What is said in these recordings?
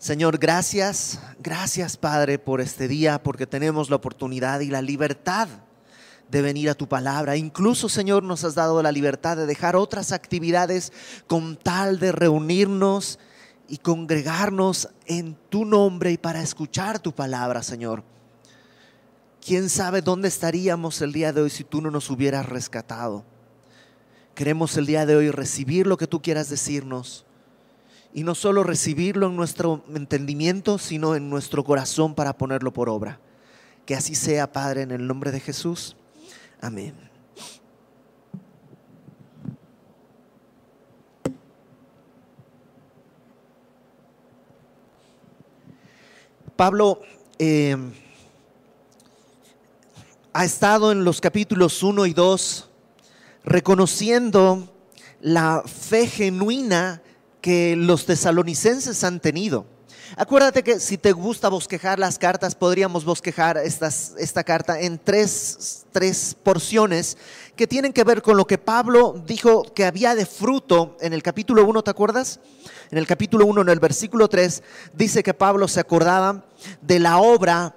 Señor, gracias, gracias Padre por este día, porque tenemos la oportunidad y la libertad de venir a tu palabra. Incluso, Señor, nos has dado la libertad de dejar otras actividades con tal de reunirnos y congregarnos en tu nombre y para escuchar tu palabra, Señor. ¿Quién sabe dónde estaríamos el día de hoy si tú no nos hubieras rescatado? Queremos el día de hoy recibir lo que tú quieras decirnos y no solo recibirlo en nuestro entendimiento, sino en nuestro corazón para ponerlo por obra. Que así sea, Padre, en el nombre de Jesús. Amén. Pablo eh, ha estado en los capítulos 1 y 2 reconociendo la fe genuina que los tesalonicenses han tenido. Acuérdate que si te gusta bosquejar las cartas, podríamos bosquejar esta carta en tres, tres porciones que tienen que ver con lo que Pablo dijo que había de fruto en el capítulo 1, ¿te acuerdas? En el capítulo 1, en el versículo 3, dice que Pablo se acordaba de la obra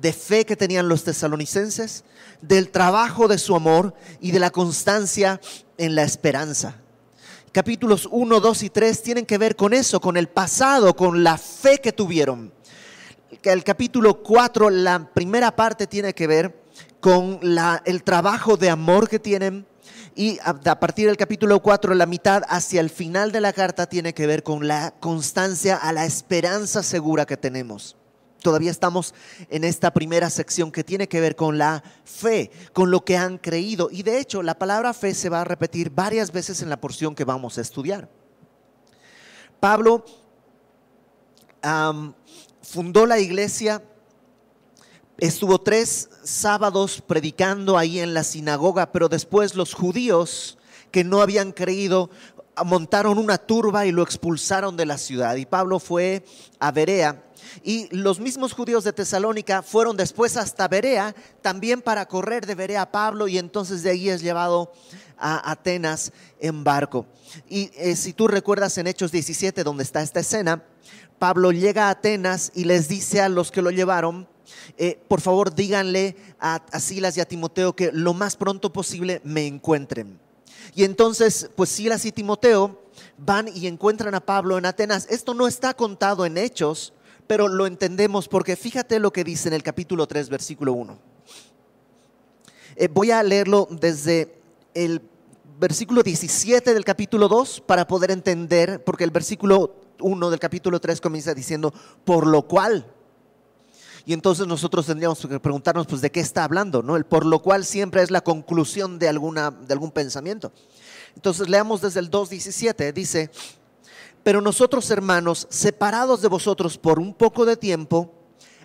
de fe que tenían los tesalonicenses, del trabajo de su amor y de la constancia en la esperanza capítulos 1, 2 y 3 tienen que ver con eso, con el pasado, con la fe que tuvieron. El capítulo 4, la primera parte tiene que ver con el trabajo de amor que tienen y a, a partir del capítulo 4, la mitad hacia el final de la carta tiene que ver con la constancia a la esperanza segura que tenemos. Todavía estamos en esta primera sección que tiene que ver con la fe, con lo que han creído. Y de hecho, la palabra fe se va a repetir varias veces en la porción que vamos a estudiar. Pablo fundó la iglesia, estuvo tres sábados predicando ahí en la sinagoga, pero después los judíos que no habían creído montaron una turba y lo expulsaron de la ciudad. Y Pablo fue a Berea y los mismos judíos de Tesalónica fueron después hasta Berea, también para correr de Berea a Pablo y entonces de ahí es llevado a Atenas en barco. Y eh, si tú recuerdas en Hechos 17, donde está esta escena, Pablo llega a Atenas y les dice a los que lo llevaron, eh, por favor díganle a, a Silas y a Timoteo que lo más pronto posible me encuentren. Y entonces, pues Silas y Timoteo van y encuentran a Pablo en Atenas. Esto no está contado en Hechos, pero lo entendemos porque fíjate lo que dice en el capítulo 3, versículo 1. Eh, voy a leerlo desde el versículo 17 del capítulo 2 para poder entender, porque el versículo 1 del capítulo 3 comienza diciendo, por lo cual. Y entonces nosotros tendríamos que preguntarnos, pues, ¿de qué está hablando? ¿no? El por lo cual siempre es la conclusión de, alguna, de algún pensamiento. Entonces leamos desde el 2.17, dice, pero nosotros, hermanos, separados de vosotros por un poco de tiempo,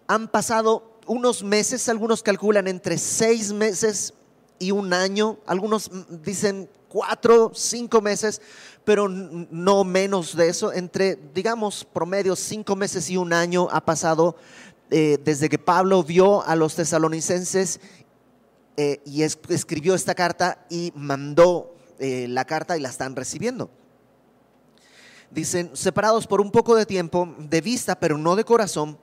han pasado unos meses, algunos calculan entre seis meses y un año, algunos dicen cuatro, cinco meses, pero no menos de eso, entre, digamos, promedio cinco meses y un año ha pasado eh, desde que Pablo vio a los tesalonicenses eh, y escribió esta carta y mandó eh, la carta y la están recibiendo. Dicen, separados por un poco de tiempo, de vista, pero no de corazón,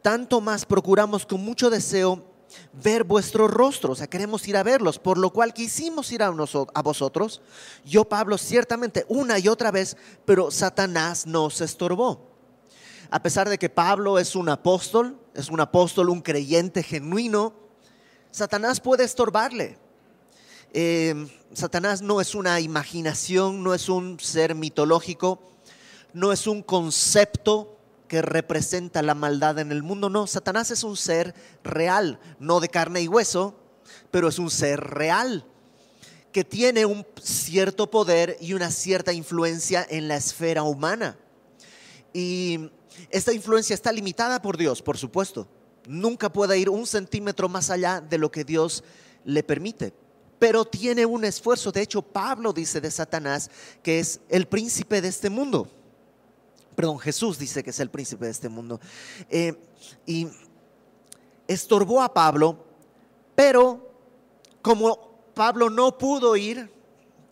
tanto más procuramos con mucho deseo ver vuestros rostros, o sea, queremos ir a verlos, por lo cual quisimos ir a, vosotros. Yo, Pablo, ciertamente una y otra vez, pero Satanás nos estorbó. A pesar de que Pablo es un apóstol, es un apóstol, un creyente genuino, Satanás puede estorbarle. Eh, Satanás no es una imaginación, no es un ser mitológico no es un concepto que representa la maldad en el mundo, no, Satanás es un ser real, no de carne y hueso, pero es un ser real que tiene un cierto poder y una cierta influencia en la esfera humana. Y esta influencia está limitada por Dios, por supuesto. Nunca puede ir un centímetro más allá de lo que Dios le permite. Pero tiene un esfuerzo. De hecho, Pablo dice de Satanás que es el príncipe de este mundo perdón, Jesús dice que es el príncipe de este mundo. Eh, y estorbó a Pablo, pero como Pablo no pudo ir,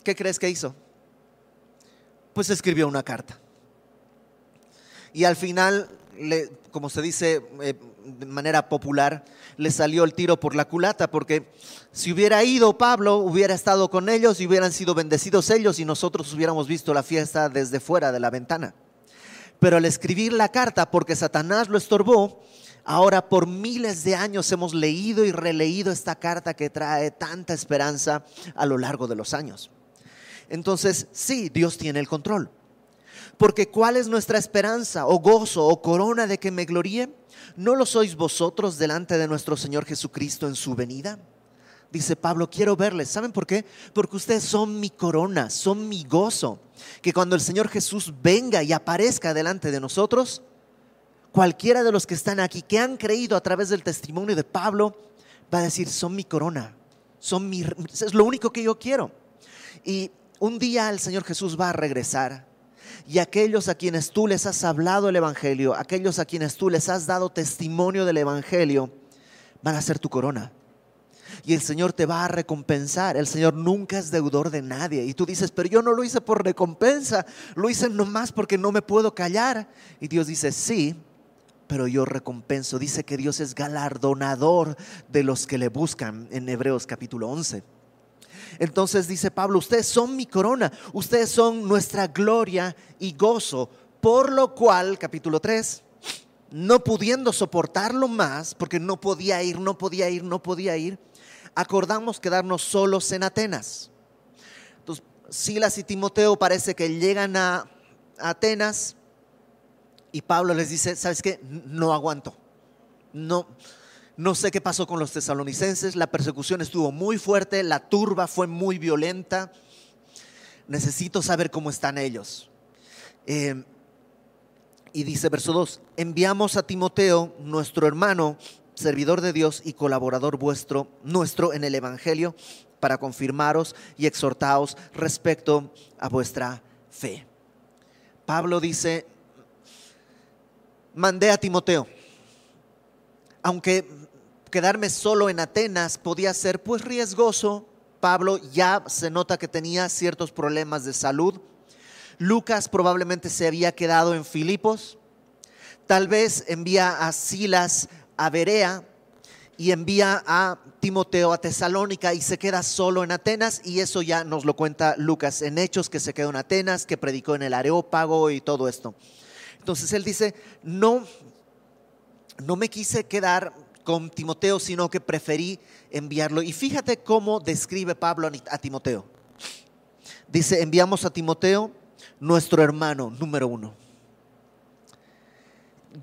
¿qué crees que hizo? Pues escribió una carta. Y al final como se dice eh, de manera popular, le salió el tiro por la culata, porque si hubiera ido Pablo, hubiera estado con ellos y hubieran sido bendecidos ellos y nosotros hubiéramos visto la fiesta desde fuera de la ventana. Pero al escribir la carta, porque Satanás lo estorbó, ahora por miles de años hemos leído y releído esta carta que trae tanta esperanza a lo largo de los años. Entonces, sí, Dios tiene el control. Porque ¿cuál es nuestra esperanza o gozo o corona de que me gloríe? ¿No lo sois vosotros delante de nuestro Señor Jesucristo en su venida? Dice Pablo, quiero verles. ¿Saben por qué? Porque ustedes son mi corona, son mi gozo. Que cuando el Señor Jesús venga y aparezca delante de nosotros, cualquiera de los que están aquí, que han creído a través del testimonio de Pablo, va a decir, son mi corona, son mi, es lo único que yo quiero. Y un día el Señor Jesús va a regresar y aquellos a quienes tú les has hablado el Evangelio, aquellos a quienes tú les has dado testimonio del Evangelio, van a ser tu corona. Y el Señor te va a recompensar. El Señor nunca es deudor de nadie. Y tú dices, pero yo no lo hice por recompensa, lo hice nomás porque no me puedo callar. Y Dios dice, sí, pero yo recompenso. Dice que Dios es galardonador de los que le buscan en Hebreos capítulo 11. Entonces dice Pablo, ustedes son mi corona, ustedes son nuestra gloria y gozo, por lo cual, capítulo 3, no pudiendo soportarlo más, porque no podía ir, no podía ir, no podía ir, acordamos quedarnos solos en Atenas. Entonces, Silas y Timoteo parece que llegan a Atenas y Pablo les dice, ¿sabes qué? No aguanto. No, no sé qué pasó con los tesalonicenses, la persecución estuvo muy fuerte, la turba fue muy violenta. Necesito saber cómo están ellos. Eh, y dice verso 2, enviamos a Timoteo, nuestro hermano, servidor de Dios y colaborador vuestro, nuestro en el Evangelio, para confirmaros y exhortaos respecto a vuestra fe. Pablo dice, mandé a Timoteo, aunque quedarme solo en Atenas podía ser pues riesgoso. Pablo ya se nota que tenía ciertos problemas de salud. Lucas probablemente se había quedado en Filipos. Tal vez envía a Silas a Berea y envía a Timoteo a Tesalónica y se queda solo en Atenas y eso ya nos lo cuenta Lucas en Hechos que se quedó en Atenas, que predicó en el Areópago y todo esto. Entonces él dice, no, no me quise quedar con Timoteo, sino que preferí enviarlo. Y fíjate cómo describe Pablo a Timoteo. Dice, enviamos a Timoteo, nuestro hermano número uno.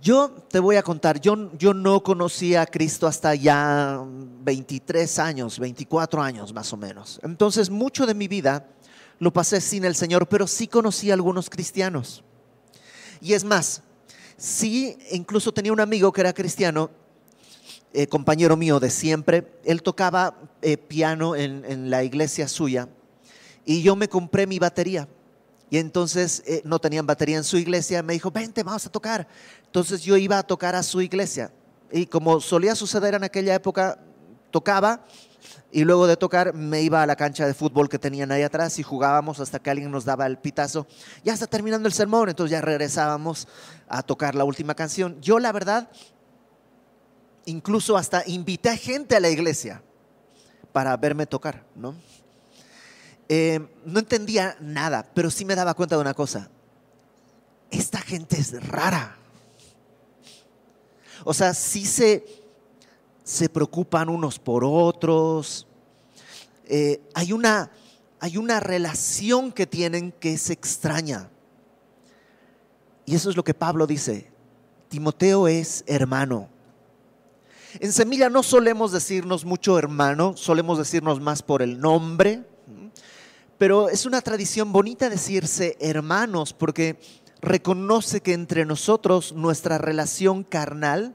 Yo te voy a contar, yo, yo no conocía a Cristo hasta ya 23 años, 24 años más o menos. Entonces mucho de mi vida lo pasé sin el Señor, pero sí conocí a algunos cristianos. Y es más, sí, incluso tenía un amigo que era cristiano eh, compañero mío de siempre, él tocaba eh, piano en, la iglesia suya y yo me compré mi batería. Y entonces eh, no tenían batería en su iglesia, me dijo, vente, vamos a tocar. Entonces yo iba a tocar a su iglesia. Y como solía suceder en aquella época, tocaba y luego de tocar me iba a la cancha de fútbol que tenían ahí atrás y jugábamos hasta que alguien nos daba el pitazo. Ya está terminando el sermón, entonces ya regresábamos a tocar la última canción. Yo la verdad incluso hasta invité gente a la iglesia para verme tocar, ¿no? Eh, no entendía nada, pero sí me daba cuenta de una cosa. Esta gente es rara. O sea, sí se, se preocupan unos por otros. Eh, hay, una, hay una relación que tienen que es extraña. Y eso es lo que Pablo dice. Timoteo es hermano. En Semilla no solemos decirnos mucho hermano, solemos decirnos más por el nombre, pero es una tradición bonita decirse hermanos porque reconoce que entre nosotros nuestra relación carnal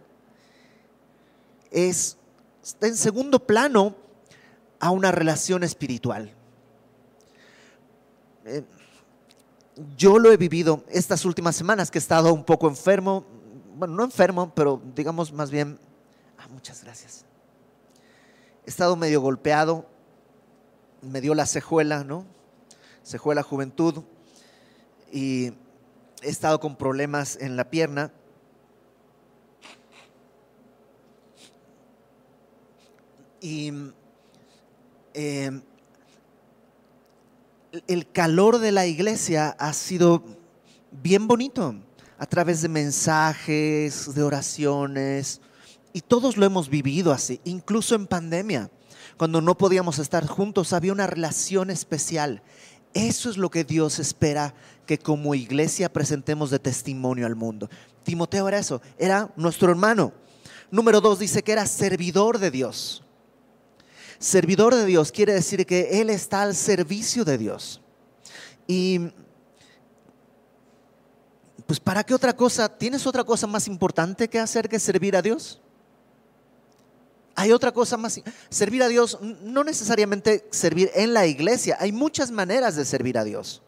es está en segundo plano a una relación espiritual. Eh, yo lo he vivido estas últimas semanas que he estado un poco enfermo, bueno, no enfermo, pero digamos más bien muchas gracias. He estado medio golpeado, me dio la cejuela, ¿no? se fue la juventud y he estado con problemas en la pierna. Y em, el calor de la iglesia ha sido bien bonito a través de mensajes, de oraciones, y todos lo hemos vivido así, incluso en pandemia, cuando no podíamos estar juntos, había una relación especial eso es lo que Dios espera que como iglesia presentemos de testimonio al mundo. Timoteo era eso, era nuestro hermano. Número dos dice que era servidor de Dios. Servidor de Dios quiere decir que Él está al servicio de Dios. Y pues ¿para qué otra cosa? ¿Tienes otra cosa más importante que hacer que servir a Dios? Hay otra cosa más. Servir a Dios, no necesariamente servir en la iglesia, hay muchas maneras de servir a Dios.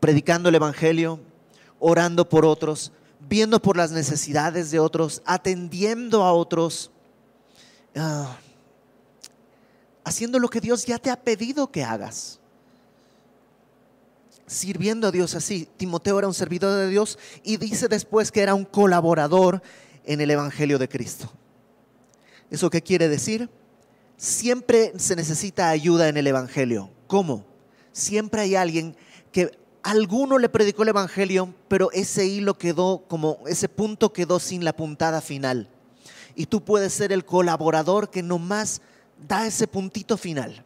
Predicando el Evangelio, orando por otros, viendo por las necesidades de otros, atendiendo a otros, ah, haciendo lo que Dios ya te ha pedido que hagas. Sirviendo a Dios así. Timoteo era un servidor de Dios y dice después que era un colaborador en el Evangelio de Cristo. ¿Eso qué quiere decir? Siempre se necesita ayuda en el Evangelio. ¿Cómo? Siempre hay alguien que alguno le predicó el Evangelio, pero ese hilo quedó como, ese punto quedó sin la puntada final. Y tú puedes ser el colaborador que nomás da ese puntito final.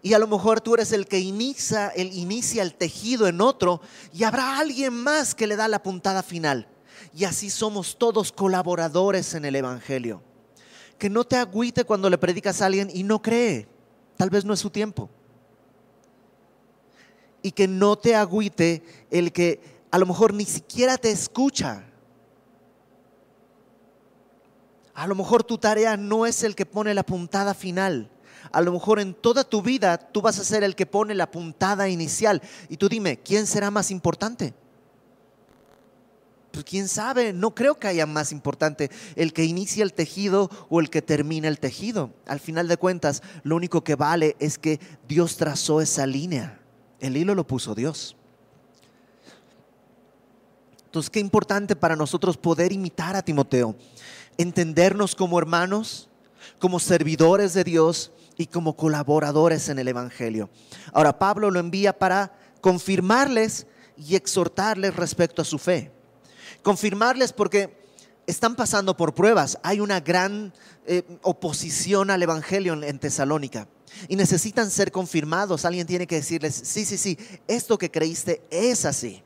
Y a lo mejor tú eres el que inicia el, inicia el tejido en otro y habrá alguien más que le da la puntada final. Y así somos todos colaboradores en el Evangelio que no te agüite cuando le predicas a alguien y no cree. Tal vez no es su tiempo. Y que no te agüite el que a lo mejor ni siquiera te escucha. A lo mejor tu tarea no es el que pone la puntada final. A lo mejor en toda tu vida tú vas a ser el que pone la puntada inicial. Y tú dime, ¿quién será más importante? Pues quién sabe, no creo que haya más importante el que inicia el tejido o el que termina el tejido. Al final de cuentas, lo único que vale es que Dios trazó esa línea. El hilo lo puso Dios. Entonces, qué importante para nosotros poder imitar a Timoteo, entendernos como hermanos, como servidores de Dios y como colaboradores en el Evangelio. Ahora, Pablo lo envía para confirmarles y exhortarles respecto a su fe confirmarles porque están pasando por pruebas. Hay una gran eh, oposición al Evangelio en, Tesalónica y necesitan ser confirmados. Alguien tiene que decirles, sí, sí, sí, esto que creíste es así.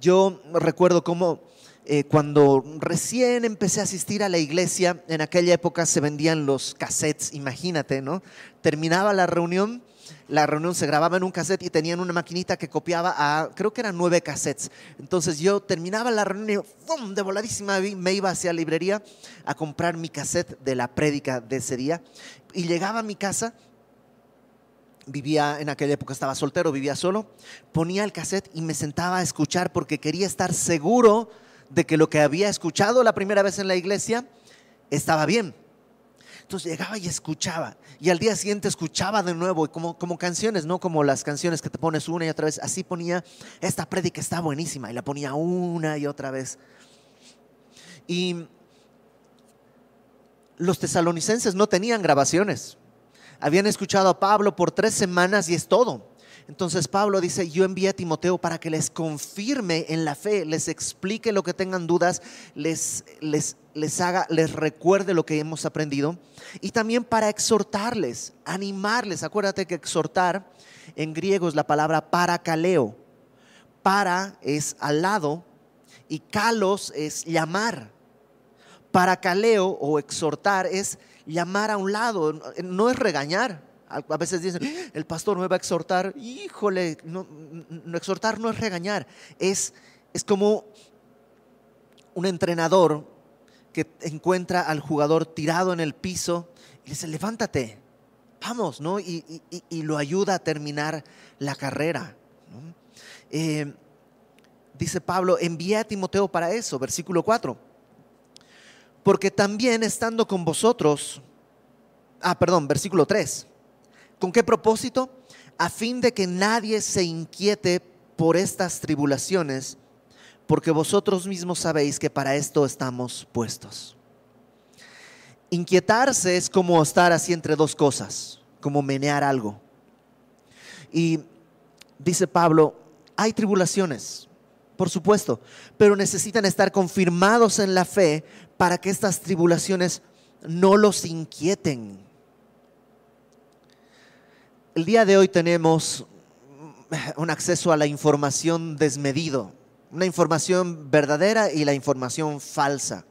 Yo recuerdo cómo eh, cuando recién empecé a asistir a la iglesia, en aquella época se vendían los cassettes, imagínate, ¿no? Terminaba la reunión la reunión se grababa en un cassette y tenían una maquinita que copiaba a, creo que eran nueve cassettes. Entonces yo terminaba la reunión y de voladísima me iba hacia la librería a comprar mi cassette de la prédica de ese día. Y llegaba a mi casa, vivía en aquella época, estaba soltero, vivía solo, ponía el cassette y me sentaba a escuchar porque quería estar seguro de que lo que había escuchado la primera vez en la iglesia estaba bien. Entonces llegaba y escuchaba. Y al día siguiente escuchaba de nuevo, como, como canciones, no como las canciones que te pones una y otra vez. Así ponía, esta prédica está buenísima. Y la ponía una y otra vez. Y los tesalonicenses no tenían grabaciones. Habían escuchado a Pablo por tres semanas y es todo. Entonces Pablo dice, yo envié a Timoteo para que les confirme en la fe, les explique lo que tengan dudas, les, les, les haga, les recuerde lo que hemos aprendido y también para exhortarles, animarles. Acuérdate que exhortar en griego es la palabra paracaleo. Para es al lado y kalos es llamar. Paracaleo o exhortar es llamar a un lado, no es regañar. A veces dicen, el pastor me va a exhortar. Híjole, no, exhortar no es regañar, es, es como un entrenador que encuentra al jugador tirado en el piso y le dice, levántate, vamos, ¿no? Y, lo ayuda a terminar la carrera. Eh, dice Pablo, envía a Timoteo para eso, versículo 4. Porque también estando con vosotros, ah, perdón, versículo 3 ¿Con qué propósito? A fin de que nadie se inquiete por estas tribulaciones, porque vosotros mismos sabéis que para esto estamos puestos. inquietarse es como estar así entre dos cosas, como menear algo. Y dice Pablo, hay tribulaciones, por supuesto, pero necesitan estar confirmados en la fe para que estas tribulaciones no los inquieten. El día de hoy tenemos un acceso a la información desmedido, una información verdadera y la información falsa.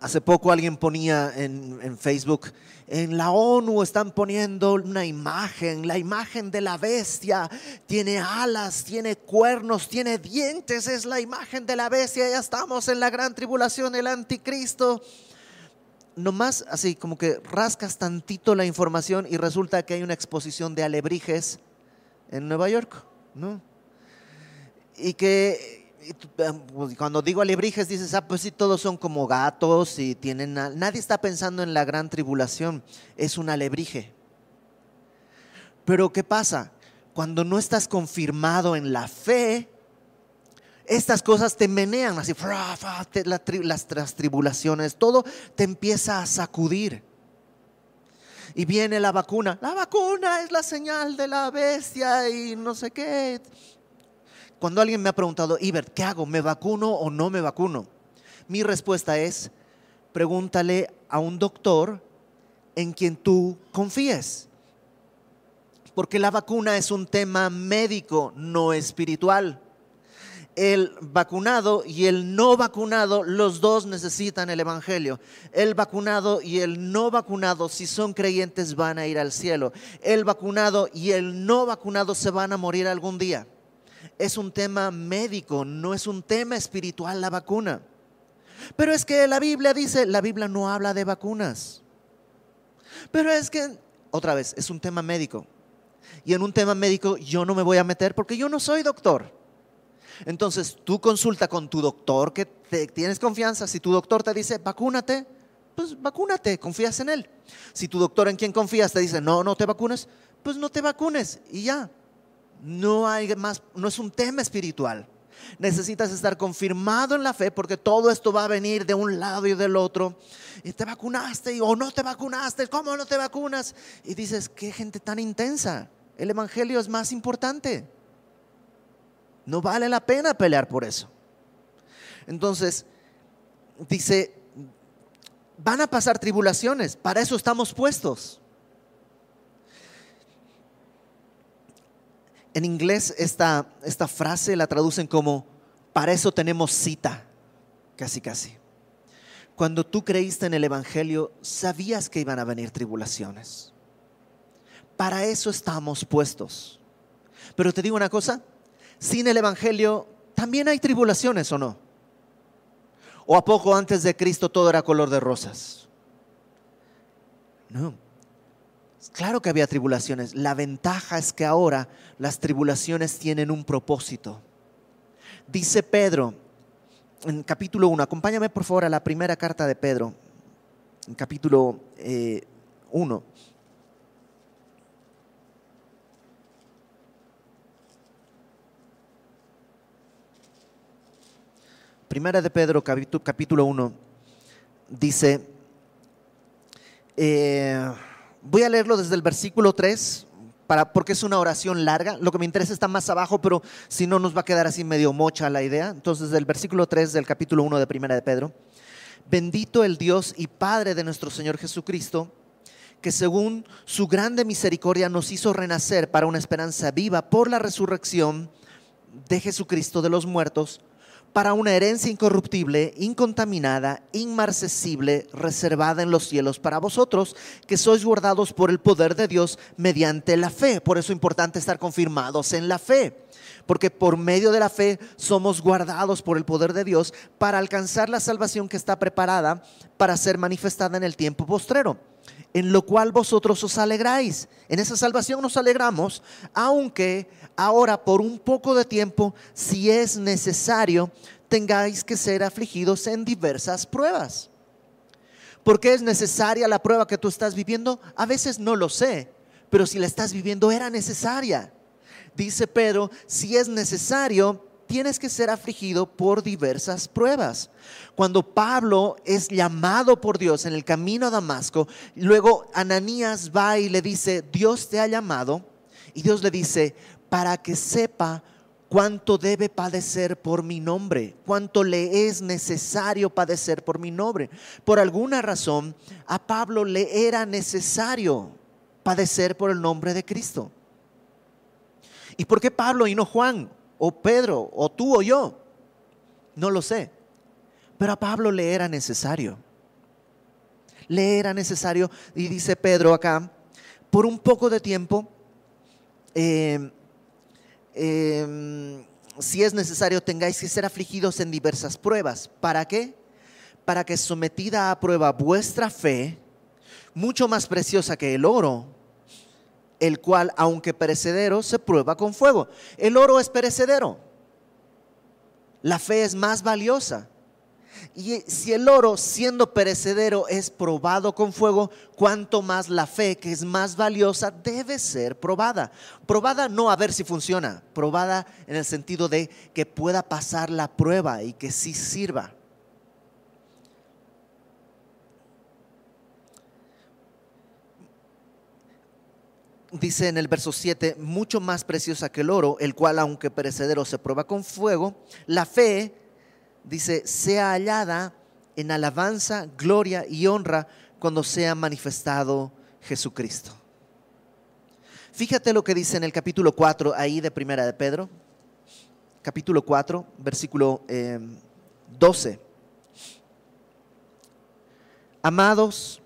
Hace poco alguien ponía en, Facebook, en la ONU están poniendo una imagen, la imagen de la bestia, tiene alas, tiene cuernos, tiene dientes, es la imagen de la bestia, ya estamos en la gran tribulación, el anticristo. Nomás así como que rascas tantito la información y resulta que hay una exposición de alebrijes en Nueva York, ¿no? Y que pues, cuando digo alebrijes dices, ah, pues sí, todos son como gatos y tienen... Nadie está pensando en la gran tribulación, es un alebrije. Pero ¿qué pasa? Cuando no estás confirmado en la fe, estas cosas te menean así, las, tribulaciones, todo te empieza a sacudir. Y viene la vacuna. La vacuna es la señal de la bestia y no sé qué. Cuando alguien me ha preguntado, Ibert, ¿qué hago? ¿Me vacuno o no me vacuno? Mi respuesta es, pregúntale a un doctor en quien tú confíes. Porque la vacuna es un tema médico, no espiritual. El vacunado y el no vacunado, los dos necesitan el Evangelio. El vacunado y el no vacunado, si son creyentes, van a ir al cielo. El vacunado y el no vacunado se van a morir algún día es un tema médico, no es un tema espiritual la vacuna. Pero es que la Biblia dice, la Biblia no habla de vacunas. Pero es que, otra vez, es un tema médico. Y en un tema médico yo no me voy a meter porque yo no soy doctor. Entonces tú consulta con tu doctor que tienes confianza. Si tu doctor te dice, vacúnate, pues vacúnate, confías en él. Si tu doctor en quien confías te dice, no, no te vacunes, pues no te vacunes y ya. No hay más, no es un tema espiritual. Necesitas estar confirmado en la fe porque todo esto va a venir de un lado y del otro. Y te vacunaste o no te vacunaste, ¿cómo no te vacunas? Y dices, qué gente tan intensa. El evangelio es más importante. No vale la pena pelear por eso. Entonces, dice, van a pasar tribulaciones, para eso estamos puestos. En inglés esta, esta frase la traducen como, para eso tenemos cita, casi casi. Cuando tú creíste en el Evangelio, sabías que iban a venir tribulaciones. Para eso estamos puestos. Pero te digo una cosa, sin el Evangelio también hay tribulaciones o no. ¿O a poco antes de Cristo todo era color de rosas? No. Claro que había tribulaciones. La ventaja es que ahora las tribulaciones tienen un propósito. Dice Pedro en capítulo 1, acompáñame por favor a la primera carta de Pedro, en capítulo 1. Primera de Pedro, capítulo 1, dice, eh, Voy a leerlo desde el versículo 3, para, porque es una oración larga. Lo que me interesa está más abajo, pero si no nos va a quedar así medio mocha la idea. Entonces, del versículo 3 del capítulo 1 de Primera de Pedro. Bendito el Dios y Padre de nuestro Señor Jesucristo, que según su grande misericordia nos hizo renacer para una esperanza viva por la resurrección de Jesucristo de los muertos para una herencia incorruptible, incontaminada, inmarcesible, reservada en los cielos para vosotros, que sois guardados por el poder de Dios mediante la fe. Por eso es importante estar confirmados en la fe, porque por medio de la fe somos guardados por el poder de Dios para alcanzar la salvación que está preparada para ser manifestada en el tiempo postrero en lo cual vosotros os alegráis. En esa salvación nos alegramos, aunque ahora por un poco de tiempo, si es necesario, tengáis que ser afligidos en diversas pruebas. ¿Por qué es necesaria la prueba que tú estás viviendo? A veces no lo sé, pero si la estás viviendo era necesaria. Dice Pedro, si es necesario, tienes que ser afligido por diversas pruebas. Cuando Pablo es llamado por Dios en el camino a Damasco, luego Ananías va y le dice, Dios te ha llamado, y Dios le dice, para que sepa cuánto debe padecer por mi nombre, cuánto le es necesario padecer por mi nombre. Por alguna razón, a Pablo le era necesario padecer por el nombre de Cristo. ¿Y por qué Pablo y no Juan o Pedro o tú o yo? No lo sé. Pero a Pablo le era necesario. Le era necesario, y dice Pedro acá, por un poco de tiempo, eh, Em, si es necesario, tengáis que ser afligidos en diversas pruebas. ¿Para qué? Para que sometida a prueba vuestra fe, mucho más preciosa que el oro, el cual, aunque perecedero, se prueba con fuego. El oro es perecedero. La fe es más valiosa. Y si el oro, siendo perecedero, es probado con fuego, cuanto más la fe, que es más valiosa, debe ser probada. Probada no a ver si funciona, probada en el sentido de que pueda pasar la prueba y que sí sirva. Dice en el verso 7, mucho más preciosa que el oro, el cual aunque perecedero se prueba con fuego, la fe dice, sea hallada en alabanza, gloria y honra cuando sea manifestado Jesucristo. Fíjate lo que dice en el capítulo 4 ahí de Primera de Pedro, capítulo 4, versículo 12. Eh, Amados,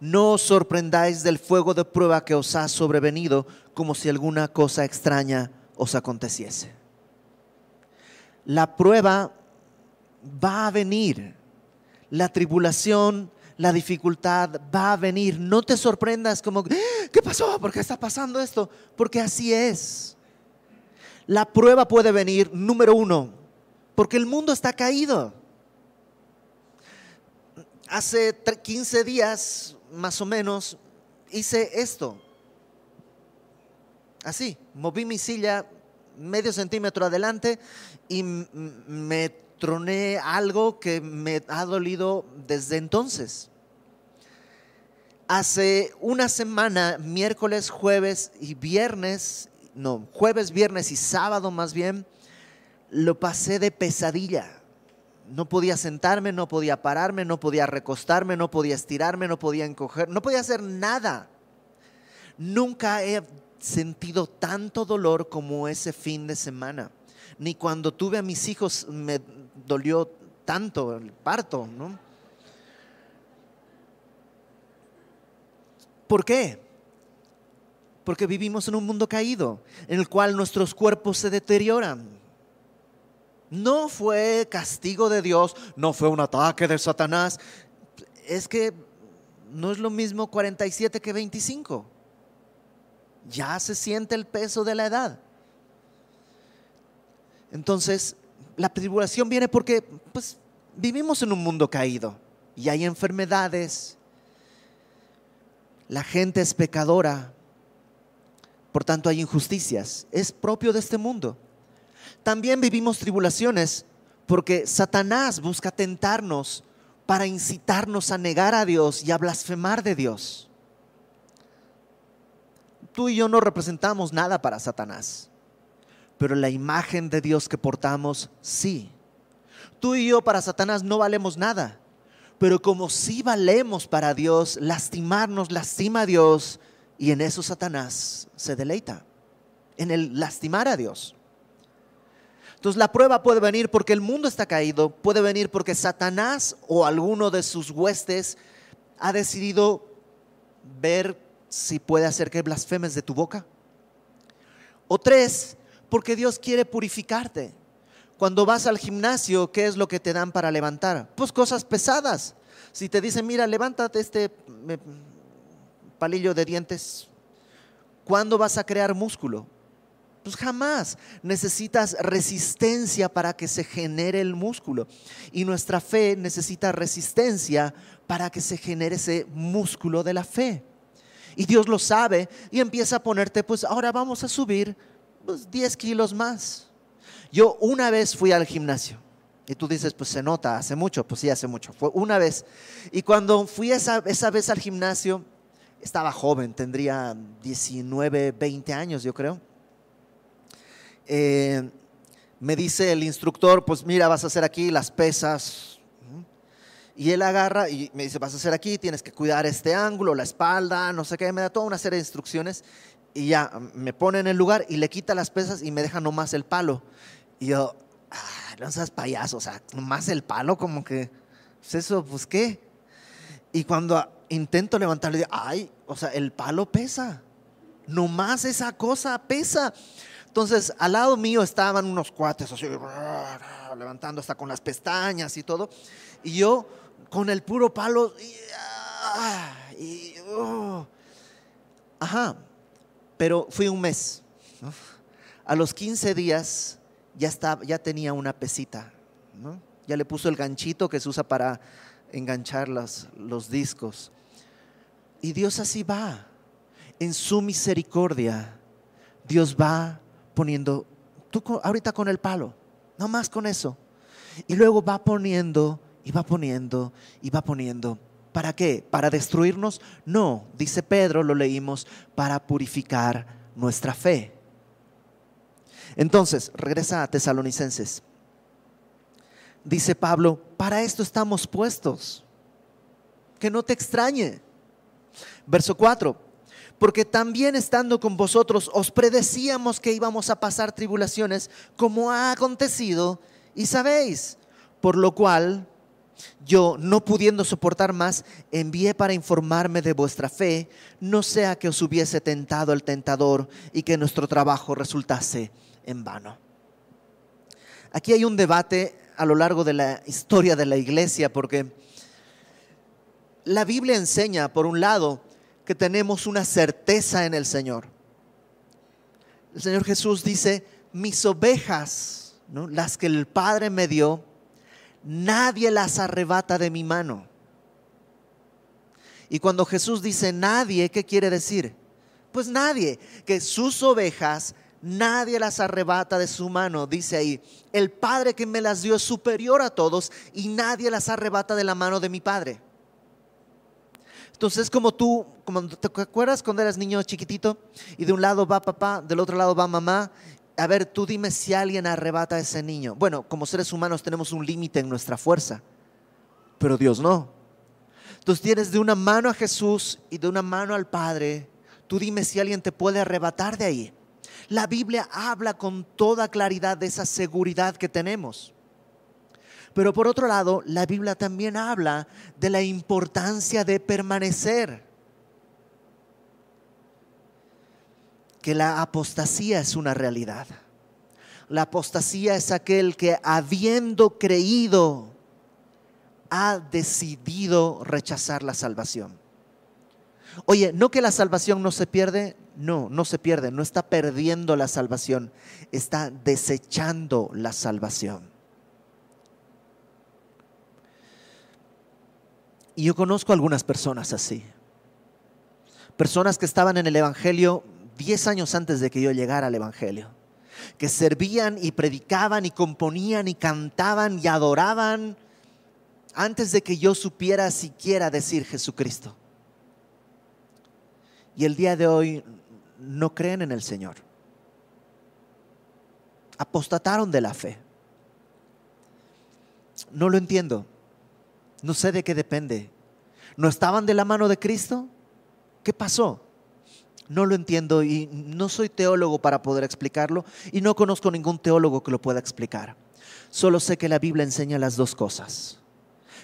no os sorprendáis del fuego de prueba que os ha sobrevenido como si alguna cosa extraña os aconteciese la prueba va a venir, la tribulación, la dificultad va a venir. No te sorprendas como, ¿qué pasó? ¿Por qué está pasando esto? Porque así es. La prueba puede venir, número uno, porque el mundo está caído. Hace 15 días, más o menos, hice esto. Así, moví mi silla medio centímetro adelante y me troné algo que me ha dolido desde entonces. Hace una semana, miércoles, jueves y viernes, no, jueves, viernes y sábado más bien, lo pasé de pesadilla. No podía sentarme, no podía pararme, no podía recostarme, no podía estirarme, no podía encoger, no podía hacer nada. Nunca he sentido tanto dolor como ese fin de semana. Ni cuando tuve a mis hijos me dolió tanto el parto, ¿no? ¿Por qué? Porque vivimos en un mundo caído, en el cual nuestros cuerpos se deterioran. No fue castigo de Dios, no fue un ataque de Satanás. Es que no es lo mismo 47 que 25 ya se siente el peso de la edad. Entonces, la tribulación viene porque pues, vivimos en un mundo caído y hay enfermedades, la gente es pecadora, por tanto hay injusticias, es propio de este mundo. También vivimos tribulaciones porque Satanás busca tentarnos para incitarnos a negar a Dios y a blasfemar de Dios tú y yo no representamos nada para Satanás, pero la imagen de Dios que portamos sí. Tú y yo para Satanás no valemos nada, pero como sí valemos para Dios, lastimarnos lastima a Dios y en eso Satanás se deleita, en el lastimar a Dios. Entonces la prueba puede venir porque el mundo está caído, puede venir porque Satanás o alguno de sus huestes ha decidido ver si puede hacer que blasfemes de tu boca. O tres, porque Dios quiere purificarte. Cuando vas al gimnasio, ¿qué es lo que te dan para levantar? Pues cosas pesadas. Si te dicen, mira, levántate este palillo de dientes, ¿cuándo vas a crear músculo? Pues jamás. Necesitas resistencia para que se genere el músculo. Y nuestra fe necesita resistencia para que se genere ese músculo de la fe. Y Dios lo sabe y empieza a ponerte, pues ahora vamos a subir pues 10 kilos más. Yo una vez fui al gimnasio. Y tú dices, pues se nota, hace mucho, pues sí, hace mucho. Fue una vez. Y cuando fui esa, esa vez al gimnasio, estaba joven, tendría 19, 20 años, yo creo. Eh, me dice el instructor, pues mira, vas a hacer aquí las pesas. Y él agarra y me dice, vas a hacer aquí, tienes que cuidar este ángulo, la espalda, no sé qué, me da toda una serie de instrucciones. Y ya me pone en el lugar y le quita las pesas y me deja nomás el palo. Y yo, ah, no seas payaso, o sea, nomás el palo, como que, pues eso, pues qué. Y cuando intento levantarle, digo, ay, o sea, el palo pesa. Nomás esa cosa pesa. Entonces, al lado mío estaban unos cuates así, levantando hasta con las pestañas y todo. Y yo con el puro palo, y, oh. ajá, pero fui un mes. A los 15 días ya, estaba, ya tenía una pesita, ya le puso el ganchito que se usa para enganchar los discos. Y Dios así va, en su misericordia, Dios va poniendo, tú ahorita con el palo, no más con eso. Y luego va poniendo, y va poniendo, y va poniendo. ¿Para qué? ¿Para destruirnos? No, dice Pedro, lo leímos, para purificar nuestra fe. Entonces, regresa a Tesalonicenses. Dice Pablo, para esto estamos puestos. Que no te extrañe. Verso 4 porque también estando con vosotros os predecíamos que íbamos a pasar tribulaciones, como ha acontecido, y sabéis, por lo cual yo, no pudiendo soportar más, envié para informarme de vuestra fe, no sea que os hubiese tentado el tentador y que nuestro trabajo resultase en vano. Aquí hay un debate a lo largo de la historia de la iglesia, porque la Biblia enseña, por un lado, que tenemos una certeza en el Señor. El Señor Jesús dice, mis ovejas, las que el Padre me dio, nadie las arrebata de mi mano. Y cuando Jesús dice nadie, ¿qué quiere decir? Pues nadie, que sus ovejas nadie las arrebata de su mano. Dice ahí, el Padre que me las dio es superior a todos y nadie las arrebata de la mano de mi Padre. Entonces, como tú, como te acuerdas cuando eras niño chiquitito y de un lado va papá, del otro lado va mamá. A ver, tú dime si alguien arrebata a ese niño. Bueno, como seres humanos tenemos un límite en nuestra fuerza, pero Dios no. Entonces tienes de una mano a Jesús y de una mano al Padre. Tú dime si alguien te puede arrebatar de ahí. La Biblia habla con toda claridad de esa seguridad que tenemos. Pero por otro lado, la Biblia también habla de la importancia de permanecer. Que la apostasía es una realidad. La apostasía es aquel que habiendo creído ha decidido rechazar la salvación. Oye, no que la salvación no se pierde, no, no se pierde, no está perdiendo la salvación, está desechando la salvación. Y yo conozco algunas personas así. Personas que estaban en el Evangelio 10 años antes de que yo llegara al Evangelio. Que servían y predicaban y componían y cantaban y adoraban antes de que yo supiera siquiera decir Jesucristo. Y el día de hoy no creen en el Señor. Apostataron de la fe. No lo entiendo. No sé de qué depende. ¿No estaban de la mano de Cristo? ¿Qué pasó? No lo entiendo y no soy teólogo para poder explicarlo y no conozco ningún teólogo que lo pueda explicar. Solo sé que la Biblia enseña las dos cosas.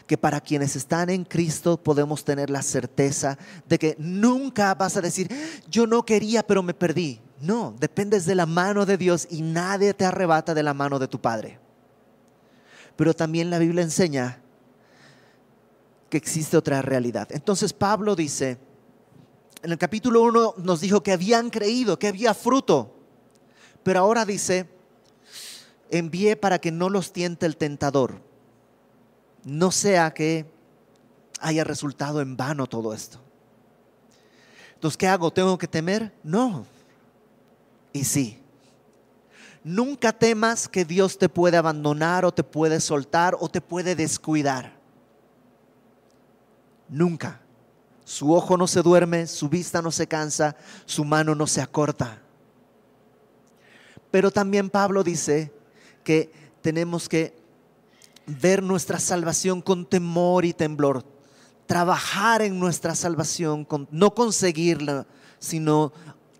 Que para quienes están en Cristo podemos tener la certeza de que nunca vas a decir, yo no quería pero me perdí. No, dependes de la mano de Dios y nadie te arrebata de la mano de tu Padre. Pero también la Biblia enseña que existe otra realidad. Entonces Pablo dice, en el capítulo 1 nos dijo que habían creído, que había fruto, pero ahora dice, envié para que no los tiente el tentador, no sea que haya resultado en vano todo esto. Entonces, ¿qué hago? ¿Tengo que temer? No. Y sí, Nunca temas que Dios te puede abandonar o te puede soltar o te puede descuidar. Nunca. Su ojo no se duerme, su vista no se cansa, su mano no se acorta. Pero también Pablo dice que tenemos que ver nuestra salvación con temor y temblor, trabajar en nuestra salvación, no conseguirla, sino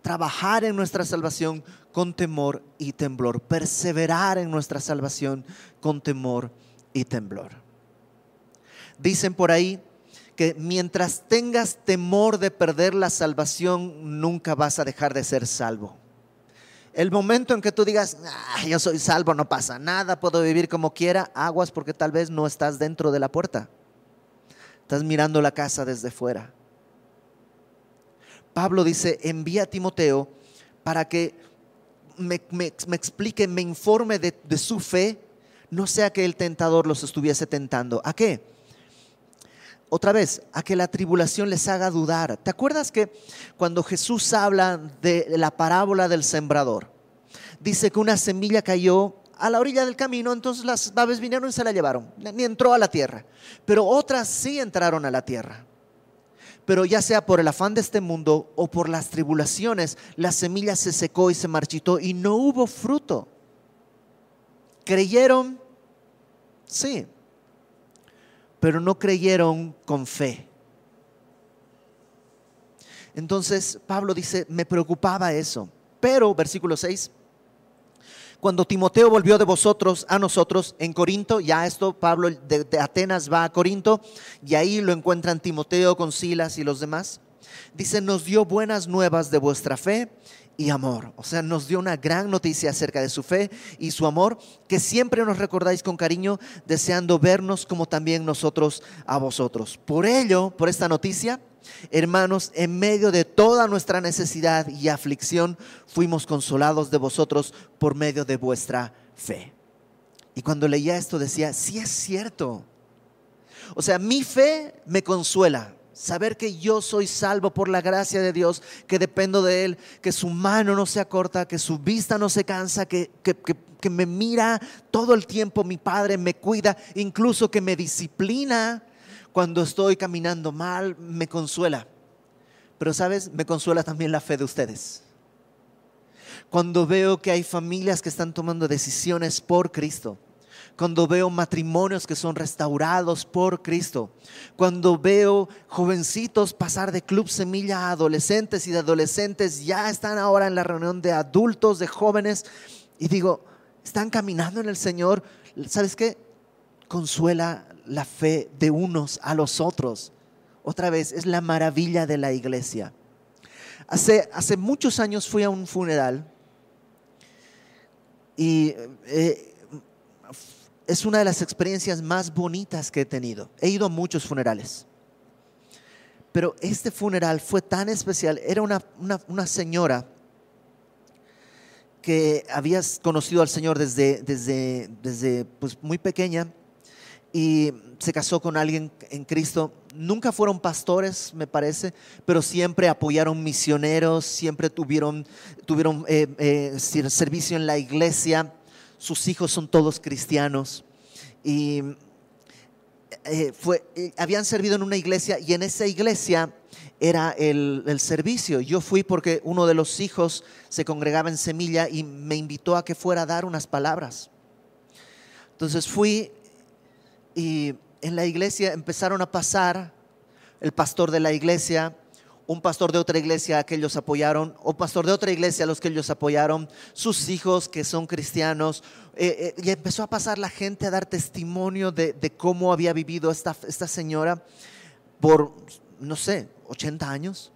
trabajar en nuestra salvación con temor y temblor, perseverar en nuestra salvación con temor y temblor. Dicen por ahí que mientras tengas temor de perder la salvación, nunca vas a dejar de ser salvo. El momento en que tú digas, yo soy salvo, no pasa nada, puedo vivir como quiera, aguas porque tal vez no estás dentro de la puerta. Estás mirando la casa desde fuera. Pablo dice, envía a Timoteo para que me, explique, me informe de, de su fe, no sea que el tentador los estuviese tentando. ¿A qué? Otra vez, a que la tribulación les haga dudar. ¿Te acuerdas que cuando Jesús habla de la parábola del sembrador, dice que una semilla cayó a la orilla del camino, entonces las aves vinieron y se la llevaron, ni entró a la tierra, pero otras sí entraron a la tierra. Pero ya sea por el afán de este mundo o por las tribulaciones, la semilla se secó y se marchitó y no hubo fruto. ¿Creyeron? Sí, pero no creyeron con fe. Entonces Pablo dice, me preocupaba eso. Pero, versículo 6, cuando Timoteo volvió de vosotros a nosotros en Corinto, ya esto Pablo de, de, Atenas va a Corinto y ahí lo encuentran Timoteo con Silas y los demás. Dice, nos dio buenas nuevas de vuestra fe y amor. O sea, nos dio una gran noticia acerca de su fe y su amor, que siempre nos recordáis con cariño, deseando vernos como también nosotros a vosotros. Por ello, por esta noticia, hermanos, en medio de toda nuestra necesidad y aflicción, fuimos consolados de vosotros por medio de vuestra fe. Y cuando leía esto decía, sí es cierto. O sea, mi fe me consuela, Saber que yo soy salvo por la gracia de Dios, que dependo de Él, que su mano no se acorta, que su vista no se cansa, que, que, me mira todo el tiempo, mi Padre me cuida, incluso que me disciplina cuando estoy caminando mal, me consuela. Pero sabes, me consuela también la fe de ustedes. Cuando veo que hay familias que están tomando decisiones por Cristo, cuando veo matrimonios que son restaurados por Cristo, cuando veo jovencitos pasar de club semilla a adolescentes y de adolescentes ya están ahora en la reunión de adultos, de jóvenes, y digo, están caminando en el Señor, ¿sabes qué? Consuela la fe de unos a los otros. Otra vez, es la maravilla de la iglesia. Hace, hace muchos años fui a un funeral y eh, es una de las experiencias más bonitas que he tenido. He ido a muchos funerales. Pero este funeral fue tan especial. Era una, señora que había conocido al Señor desde, desde, desde pues, muy pequeña y se casó con alguien en Cristo. Nunca fueron pastores, me parece, pero siempre apoyaron misioneros, siempre tuvieron, tuvieron eh, eh, servicio en la iglesia sus hijos son todos cristianos. Y eh, eh, habían servido en una iglesia y en esa iglesia era el, servicio. Yo fui porque uno de los hijos se congregaba en Semilla y me invitó a que fuera a dar unas palabras. Entonces fui y en la iglesia empezaron a pasar el pastor de la iglesia, un pastor de otra iglesia que ellos apoyaron, o pastor de otra iglesia a los que ellos apoyaron, sus hijos que son cristianos, eh, eh, y empezó a pasar la gente a dar testimonio de, cómo había vivido esta, esta señora por, no sé, 80 años.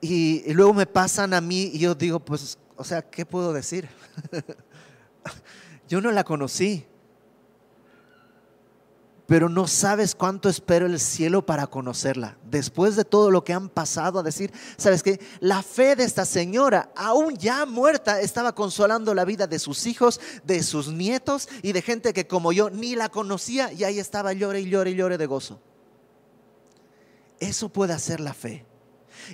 Y, y luego me pasan a mí y yo digo, pues, o sea, ¿qué puedo decir? yo no la conocí pero no sabes cuánto espero el cielo para conocerla. Después de todo lo que han pasado a decir, sabes que la fe de esta señora, aún ya muerta, estaba consolando la vida de sus hijos, de sus nietos y de gente que como yo ni la conocía y ahí estaba llore y llore y llore de gozo. Eso puede hacer la fe.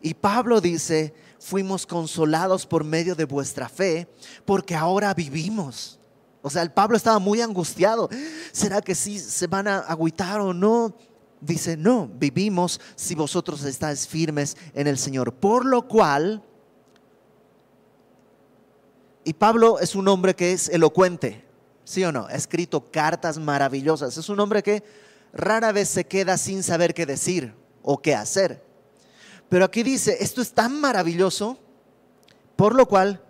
Y Pablo dice, fuimos consolados por medio de vuestra fe, porque ahora vivimos. O sea, el Pablo estaba muy angustiado. ¿Será que sí se van a agüitar o no? Dice, no, vivimos si vosotros estáis firmes en el Señor. Por lo cual, y Pablo es un hombre que es elocuente, ¿sí o no? Ha escrito cartas maravillosas. Es un hombre que rara vez se queda sin saber qué decir o qué hacer. Pero aquí dice, esto es tan maravilloso, por lo cual,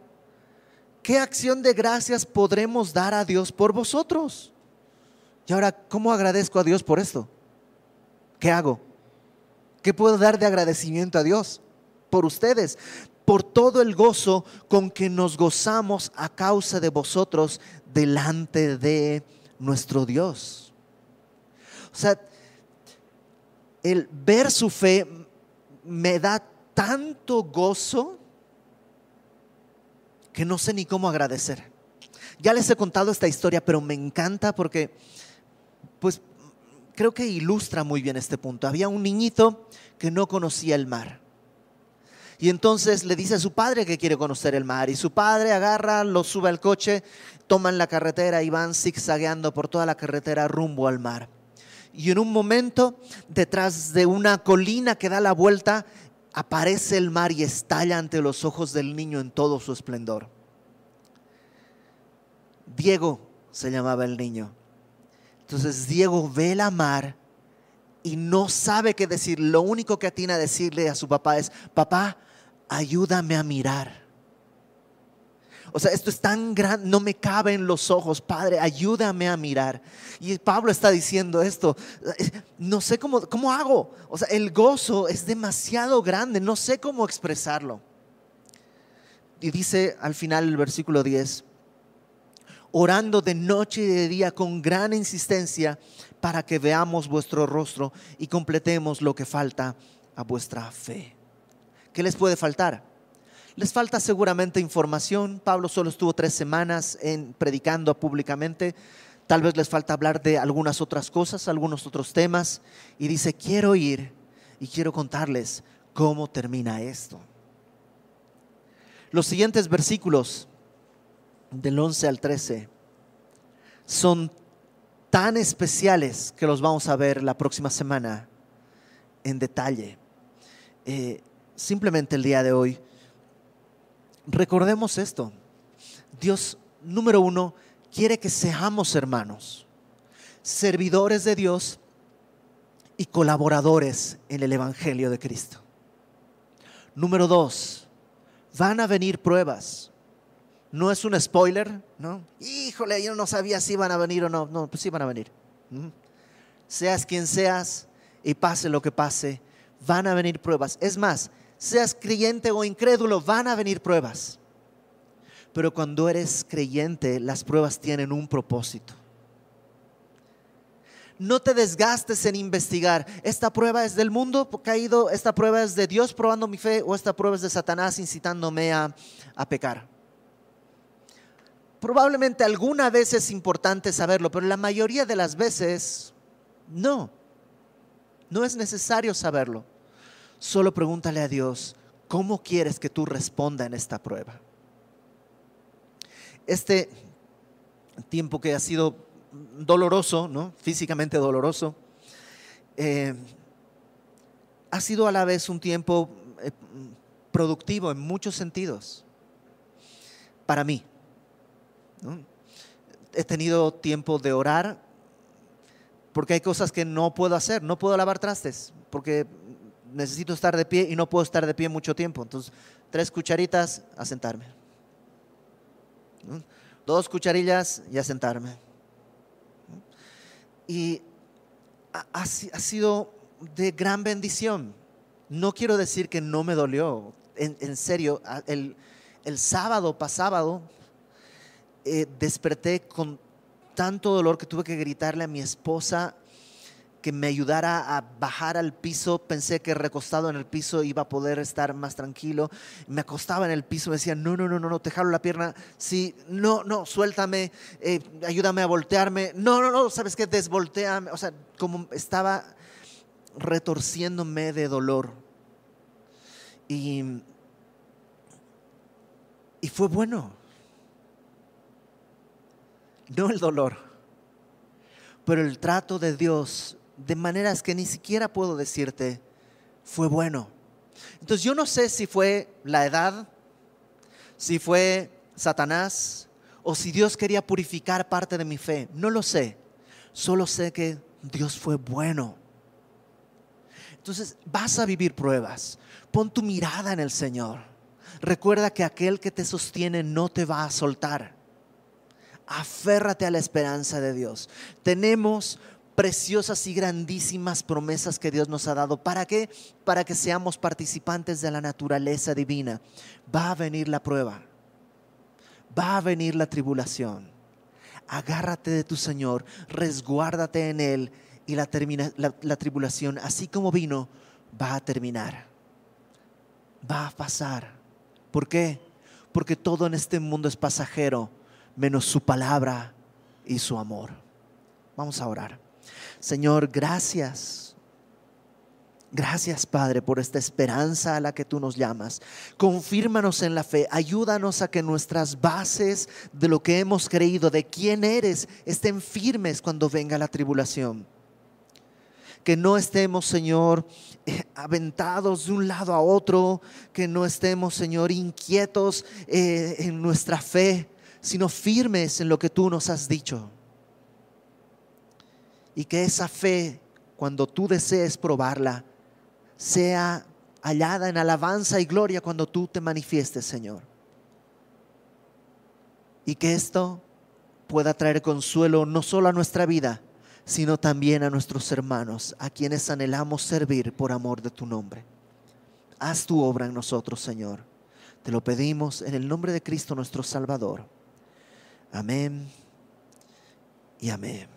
¿qué acción de gracias podremos dar a Dios por vosotros? Y ahora, ¿cómo agradezco a Dios por esto? ¿Qué hago? ¿Qué puedo dar de agradecimiento a Dios por ustedes? Por todo el gozo con que nos gozamos a causa de vosotros delante de nuestro Dios. O sea, el ver su fe me da tanto gozo que no sé ni cómo agradecer. Ya les he contado esta historia, pero me encanta porque, pues, creo que ilustra muy bien este punto. Había un niñito que no conocía el mar. Y entonces le dice a su padre que quiere conocer el mar. Y su padre agarra, lo sube al coche, toman la carretera y van zigzagueando por toda la carretera rumbo al mar y en un momento, detrás de una colina que da la vuelta, aparece el mar y estalla ante los ojos del niño en todo su esplendor. Diego se llamaba el niño. Entonces Diego ve la mar y no sabe qué decir. Lo único que atina a decirle a su papá es, papá, ayúdame a mirar. O sea, esto es tan grande, no me cabe en los ojos, Padre, ayúdame a mirar. Y Pablo está diciendo esto, no sé cómo, cómo hago. O sea, el gozo es demasiado grande, no sé cómo expresarlo. Y dice al final el versículo 10, orando de noche y de día con gran insistencia para que veamos vuestro rostro y completemos lo que falta a vuestra fe. ¿Qué les puede faltar? Les falta seguramente información. Pablo solo estuvo tres semanas en, predicando públicamente. Tal vez les falta hablar de algunas otras cosas, algunos otros temas. Y dice, quiero ir y quiero contarles cómo termina esto. Los siguientes versículos del 11 al 13 son tan especiales que los vamos a ver la próxima semana en detalle. Eh, simplemente el día de hoy recordemos esto. Dios, número uno, quiere que seamos hermanos, servidores de Dios y colaboradores en el Evangelio de Cristo. Número dos, van a venir pruebas. No es un spoiler, ¿no? Híjole, yo no sabía si iban a venir o no. No, pues sí van a venir. Seas quien seas y pase lo que pase, van a venir pruebas. Es más, seas creyente o incrédulo, van a venir pruebas. Pero cuando eres creyente, las pruebas tienen un propósito. No te desgastes en investigar. Esta prueba es del mundo caído, esta prueba es de Dios probando mi fe o esta prueba es de Satanás incitándome a, a pecar. Probablemente alguna vez es importante saberlo, pero la mayoría de las veces no. No es necesario saberlo. Solo pregúntale a Dios, ¿cómo quieres que tú responda en esta prueba? Este tiempo que ha sido doloroso, ¿no? físicamente doloroso, eh, ha sido a la vez un tiempo eh, productivo en muchos sentidos para mí. He tenido tiempo de orar porque hay cosas que no puedo hacer, no puedo lavar trastes, porque necesito estar de pie y no puedo estar de pie mucho tiempo. Entonces, tres cucharitas a sentarme. Dos cucharillas y a sentarme. Y ha, sido de gran bendición. No quiero decir que no me dolió. En, serio, el, sábado pasado eh, desperté con tanto dolor que tuve que gritarle a mi esposa que me ayudara a bajar al piso. Pensé que recostado en el piso iba a poder estar más tranquilo. Me acostaba en el piso, me decía, no, no, no, no, no, te jalo la pierna. Sí, no, no, suéltame, eh, ayúdame a voltearme. No, no, no, ¿sabes qué? Desvolteame. O sea, como estaba retorciéndome de dolor. Y Y fue bueno. No el dolor, pero el trato de Dios de maneras que ni siquiera puedo decirte fue bueno. Entonces yo no sé si fue la edad, si fue Satanás o si Dios quería purificar parte de mi fe. No lo sé. Solo sé que Dios fue bueno. Entonces vas a vivir pruebas. Pon tu mirada en el Señor. Recuerda que aquel que te sostiene no te va a soltar. Aférrate a la esperanza de Dios. Tenemos preciosas y grandísimas promesas que Dios nos ha dado. ¿Para qué? Para que seamos participantes de la naturaleza divina. Va a venir la prueba. Va a venir la tribulación. Agárrate de tu Señor, resguárdate en Él y la, la, tribulación, así como vino, va a terminar. Va a pasar. ¿Por qué? Porque todo en este mundo es pasajero, menos su palabra y su amor. Vamos a orar. Señor, gracias. Gracias, Padre, por esta esperanza a la que tú nos llamas. Confírmanos en la fe. Ayúdanos a que nuestras bases de lo que hemos creído, de quién eres, estén firmes cuando venga la tribulación que no estemos, Señor, eh, aventados de un lado a otro, que no estemos, Señor, inquietos eh, en nuestra fe, sino firmes en lo que tú nos has dicho. Y que esa fe, cuando tú desees probarla, sea hallada en alabanza y gloria cuando tú te manifiestes, Señor. Y que esto pueda traer consuelo no solo a nuestra vida, sino también a nuestros hermanos, a quienes anhelamos servir por amor de tu nombre. Haz tu obra en nosotros, Señor. Te lo pedimos en el nombre de Cristo nuestro Salvador. Amén y amén.